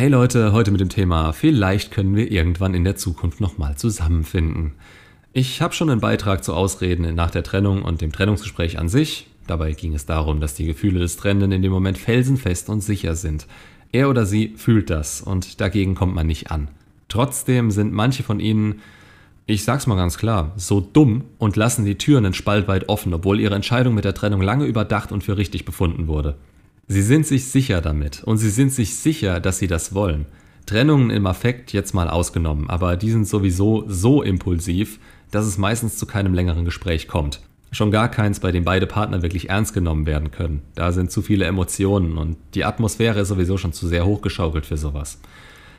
Hey Leute, heute mit dem Thema, vielleicht können wir irgendwann in der Zukunft nochmal zusammenfinden. Ich habe schon einen Beitrag zu Ausreden nach der Trennung und dem Trennungsgespräch an sich. Dabei ging es darum, dass die Gefühle des Trennenden in dem Moment felsenfest und sicher sind. Er oder sie fühlt das und dagegen kommt man nicht an. Trotzdem sind manche von ihnen, ich sag's mal ganz klar, so dumm und lassen die Türen einen Spalt weit offen, obwohl ihre Entscheidung mit der Trennung lange überdacht und für richtig befunden wurde. Sie sind sich sicher damit und sie sind sich sicher, dass sie das wollen. Trennungen im Affekt jetzt mal ausgenommen, aber die sind sowieso so impulsiv, dass es meistens zu keinem längeren Gespräch kommt. Schon gar keins, bei dem beide Partner wirklich ernst genommen werden können. Da sind zu viele Emotionen und die Atmosphäre ist sowieso schon zu sehr hochgeschaukelt für sowas.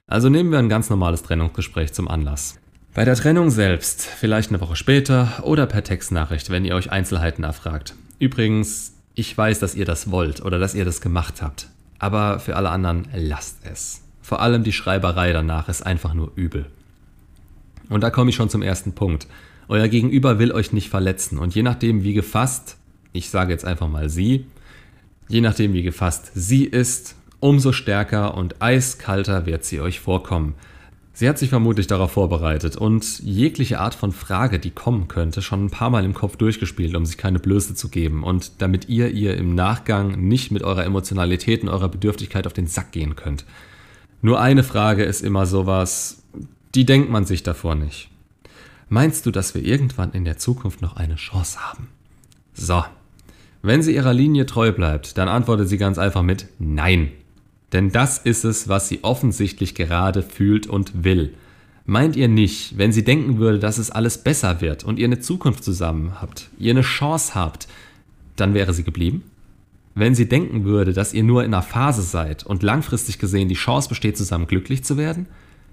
Also nehmen wir ein ganz normales Trennungsgespräch zum Anlass. Bei der Trennung selbst, vielleicht eine Woche später oder per Textnachricht, wenn ihr euch Einzelheiten erfragt. Übrigens, ich weiß, dass ihr das wollt oder dass ihr das gemacht habt. Aber für alle anderen lasst es. Vor allem die Schreiberei danach ist einfach nur übel. Und da komme ich schon zum ersten Punkt. Euer Gegenüber will euch nicht verletzen und je nachdem wie gefasst, ich sage jetzt einfach mal sie, je nachdem wie gefasst sie ist, umso stärker und eiskalter wird sie euch vorkommen. Sie hat sich vermutlich darauf vorbereitet und jegliche Art von Frage, die kommen könnte, schon ein paar Mal im Kopf durchgespielt, um sich keine Blöße zu geben und damit ihr ihr im Nachgang nicht mit eurer Emotionalität und eurer Bedürftigkeit auf den Sack gehen könnt. Nur eine Frage ist immer sowas, die denkt man sich davor nicht. Meinst du, dass wir irgendwann in der Zukunft noch eine Chance haben? So. Wenn sie ihrer Linie treu bleibt, dann antwortet sie ganz einfach mit Nein. Denn das ist es, was sie offensichtlich gerade fühlt und will. Meint ihr nicht, wenn sie denken würde, dass es alles besser wird und ihr eine Zukunft zusammen habt, ihr eine Chance habt, dann wäre sie geblieben? Wenn sie denken würde, dass ihr nur in einer Phase seid und langfristig gesehen die Chance besteht, zusammen glücklich zu werden?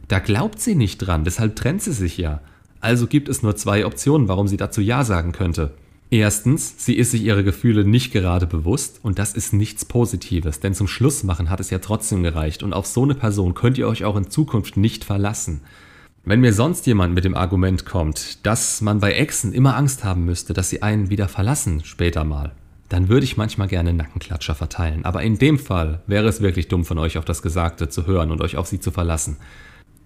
Da glaubt sie nicht dran, deshalb trennt sie sich ja. Also gibt es nur zwei Optionen, warum sie dazu Ja sagen könnte. Erstens, sie ist sich ihre Gefühle nicht gerade bewusst und das ist nichts Positives, denn zum Schluss machen hat es ja trotzdem gereicht und auf so eine Person könnt ihr euch auch in Zukunft nicht verlassen. Wenn mir sonst jemand mit dem Argument kommt, dass man bei Exen immer Angst haben müsste, dass sie einen wieder verlassen später mal, dann würde ich manchmal gerne Nackenklatscher verteilen, aber in dem Fall wäre es wirklich dumm von euch auf das Gesagte zu hören und euch auf sie zu verlassen.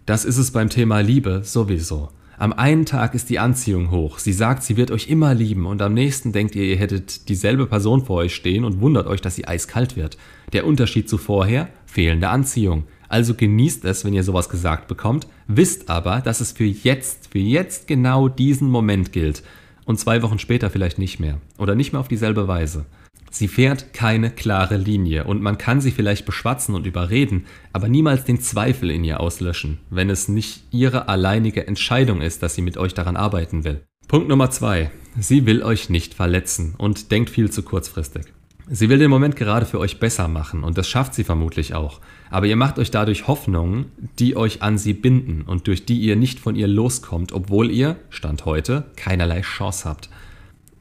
Das ist es beim Thema Liebe sowieso. Am einen Tag ist die Anziehung hoch. Sie sagt, sie wird euch immer lieben und am nächsten denkt ihr, ihr hättet dieselbe Person vor euch stehen und wundert euch, dass sie eiskalt wird. Der Unterschied zu vorher? Fehlende Anziehung. Also genießt es, wenn ihr sowas gesagt bekommt, wisst aber, dass es für jetzt, für jetzt genau diesen Moment gilt und zwei Wochen später vielleicht nicht mehr oder nicht mehr auf dieselbe Weise. Sie fährt keine klare Linie und man kann sie vielleicht beschwatzen und überreden, aber niemals den Zweifel in ihr auslöschen, wenn es nicht ihre alleinige Entscheidung ist, dass sie mit euch daran arbeiten will. Punkt Nummer zwei: Sie will euch nicht verletzen und denkt viel zu kurzfristig. Sie will den Moment gerade für euch besser machen und das schafft sie vermutlich auch. Aber ihr macht euch dadurch Hoffnungen, die euch an sie binden und durch die ihr nicht von ihr loskommt, obwohl ihr, Stand heute, keinerlei Chance habt.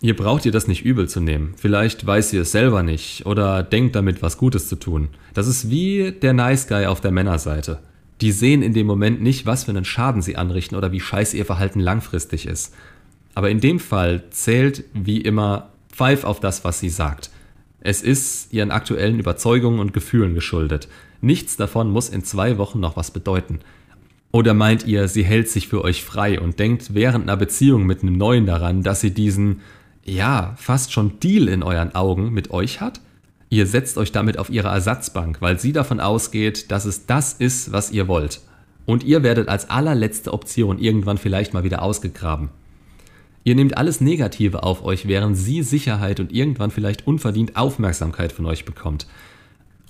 Ihr braucht ihr das nicht übel zu nehmen. Vielleicht weiß sie es selber nicht oder denkt damit was Gutes zu tun. Das ist wie der Nice Guy auf der Männerseite. Die sehen in dem Moment nicht, was für einen Schaden sie anrichten oder wie scheiße ihr Verhalten langfristig ist. Aber in dem Fall zählt wie immer Pfeif auf das, was sie sagt. Es ist ihren aktuellen Überzeugungen und Gefühlen geschuldet. Nichts davon muss in zwei Wochen noch was bedeuten. Oder meint ihr, sie hält sich für euch frei und denkt während einer Beziehung mit einem Neuen daran, dass sie diesen ja, fast schon Deal in euren Augen mit euch hat? Ihr setzt euch damit auf ihre Ersatzbank, weil sie davon ausgeht, dass es das ist, was ihr wollt. Und ihr werdet als allerletzte Option irgendwann vielleicht mal wieder ausgegraben. Ihr nehmt alles Negative auf euch, während sie Sicherheit und irgendwann vielleicht unverdient Aufmerksamkeit von euch bekommt.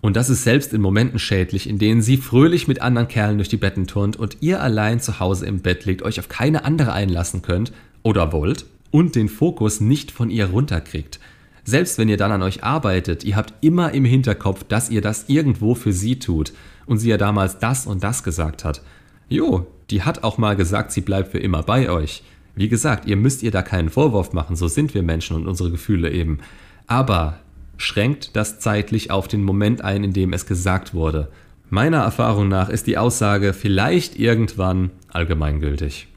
Und das ist selbst in Momenten schädlich, in denen sie fröhlich mit anderen Kerlen durch die Betten turnt und ihr allein zu Hause im Bett liegt, euch auf keine andere einlassen könnt oder wollt und den Fokus nicht von ihr runterkriegt. Selbst wenn ihr dann an euch arbeitet, ihr habt immer im Hinterkopf, dass ihr das irgendwo für sie tut und sie ja damals das und das gesagt hat. Jo, die hat auch mal gesagt, sie bleibt für immer bei euch. Wie gesagt, ihr müsst ihr da keinen Vorwurf machen, so sind wir Menschen und unsere Gefühle eben. Aber schränkt das zeitlich auf den Moment ein, in dem es gesagt wurde. Meiner Erfahrung nach ist die Aussage vielleicht irgendwann allgemeingültig.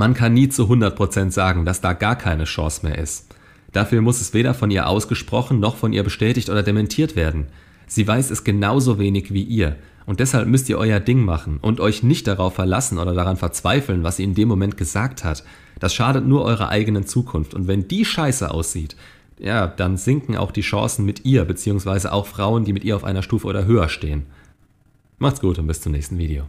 Man kann nie zu 100% sagen, dass da gar keine Chance mehr ist. Dafür muss es weder von ihr ausgesprochen noch von ihr bestätigt oder dementiert werden. Sie weiß es genauso wenig wie ihr. Und deshalb müsst ihr euer Ding machen und euch nicht darauf verlassen oder daran verzweifeln, was sie in dem Moment gesagt hat. Das schadet nur eurer eigenen Zukunft. Und wenn die scheiße aussieht, ja, dann sinken auch die Chancen mit ihr, beziehungsweise auch Frauen, die mit ihr auf einer Stufe oder höher stehen. Macht's gut und bis zum nächsten Video.